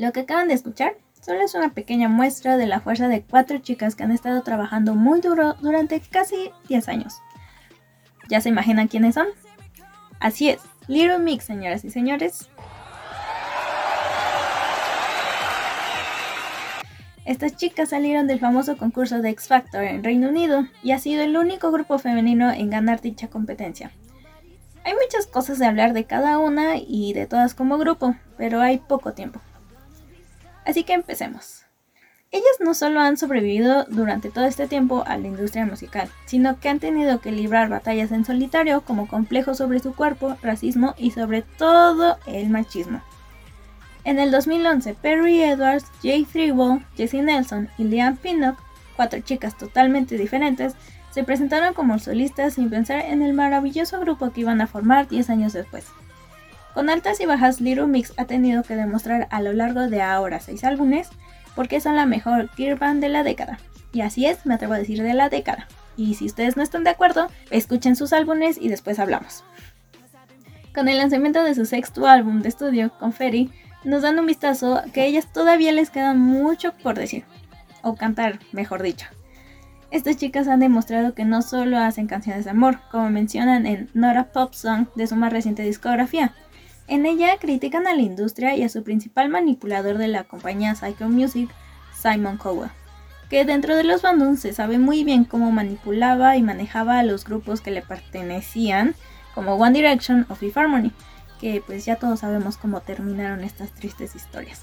Lo que acaban de escuchar solo es una pequeña muestra de la fuerza de cuatro chicas que han estado trabajando muy duro durante casi 10 años. ¿Ya se imaginan quiénes son? Así es, Little Mix, señoras y señores. Estas chicas salieron del famoso concurso de X Factor en Reino Unido y ha sido el único grupo femenino en ganar dicha competencia. Hay muchas cosas de hablar de cada una y de todas como grupo, pero hay poco tiempo. Así que empecemos. Ellas no solo han sobrevivido durante todo este tiempo a la industria musical, sino que han tenido que librar batallas en solitario como complejos sobre su cuerpo, racismo y sobre todo el machismo. En el 2011, Perry Edwards, Jay Threewell, Jessie Nelson y Liam Pinnock, cuatro chicas totalmente diferentes, se presentaron como solistas sin pensar en el maravilloso grupo que iban a formar 10 años después. Con altas y bajas, Little Mix ha tenido que demostrar a lo largo de ahora 6 álbumes porque son la mejor gear band de la década. Y así es, me atrevo a decir de la década. Y si ustedes no están de acuerdo, escuchen sus álbumes y después hablamos. Con el lanzamiento de su sexto álbum de estudio, Confetti, nos dan un vistazo que a ellas todavía les queda mucho por decir, o cantar, mejor dicho. Estas chicas han demostrado que no solo hacen canciones de amor, como mencionan en Nora Pop Song de su más reciente discografía, en ella critican a la industria y a su principal manipulador de la compañía Psycho Music, Simon Cowell, que dentro de los bandos se sabe muy bien cómo manipulaba y manejaba a los grupos que le pertenecían, como One Direction o Fifth Harmony, que pues ya todos sabemos cómo terminaron estas tristes historias.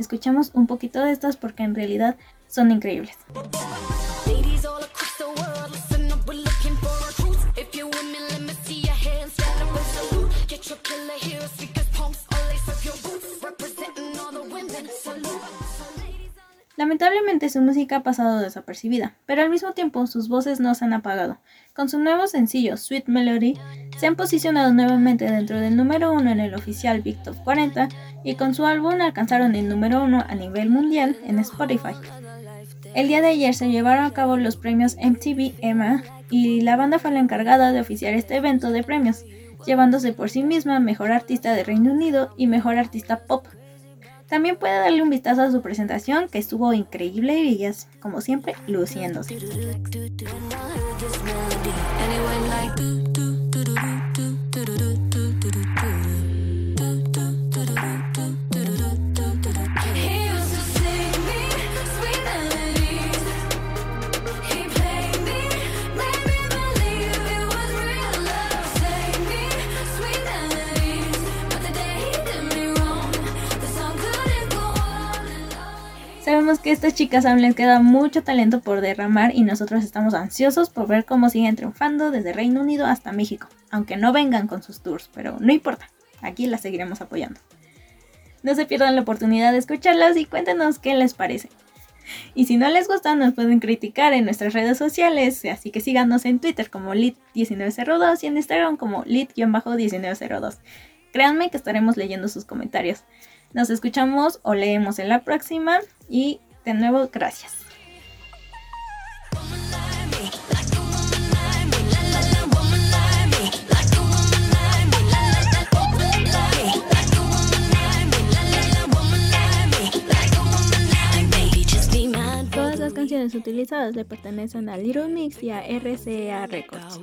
Escuchamos un poquito de estas porque en realidad son increíbles. Lamentablemente su música ha pasado desapercibida, pero al mismo tiempo sus voces no se han apagado. Con su nuevo sencillo Sweet Melody, se han posicionado nuevamente dentro del número uno en el oficial Big Top 40 y con su álbum alcanzaron el número uno a nivel mundial en Spotify. El día de ayer se llevaron a cabo los premios MTV EMA y la banda fue la encargada de oficiar este evento de premios, llevándose por sí misma Mejor Artista de Reino Unido y Mejor Artista Pop también puede darle un vistazo a su presentación, que estuvo increíble y ellas, como siempre, luciéndose. Que estas chicas aún les queda mucho talento por derramar y nosotros estamos ansiosos por ver cómo siguen triunfando desde Reino Unido hasta México, aunque no vengan con sus tours, pero no importa, aquí las seguiremos apoyando. No se pierdan la oportunidad de escucharlas y cuéntenos qué les parece. Y si no les gusta, nos pueden criticar en nuestras redes sociales, así que síganos en Twitter como lit1902 y en Instagram como lit-1902. Créanme que estaremos leyendo sus comentarios. Nos escuchamos o leemos en la próxima y de nuevo gracias. Todas las canciones utilizadas le pertenecen a Little Mix y a RCA Records.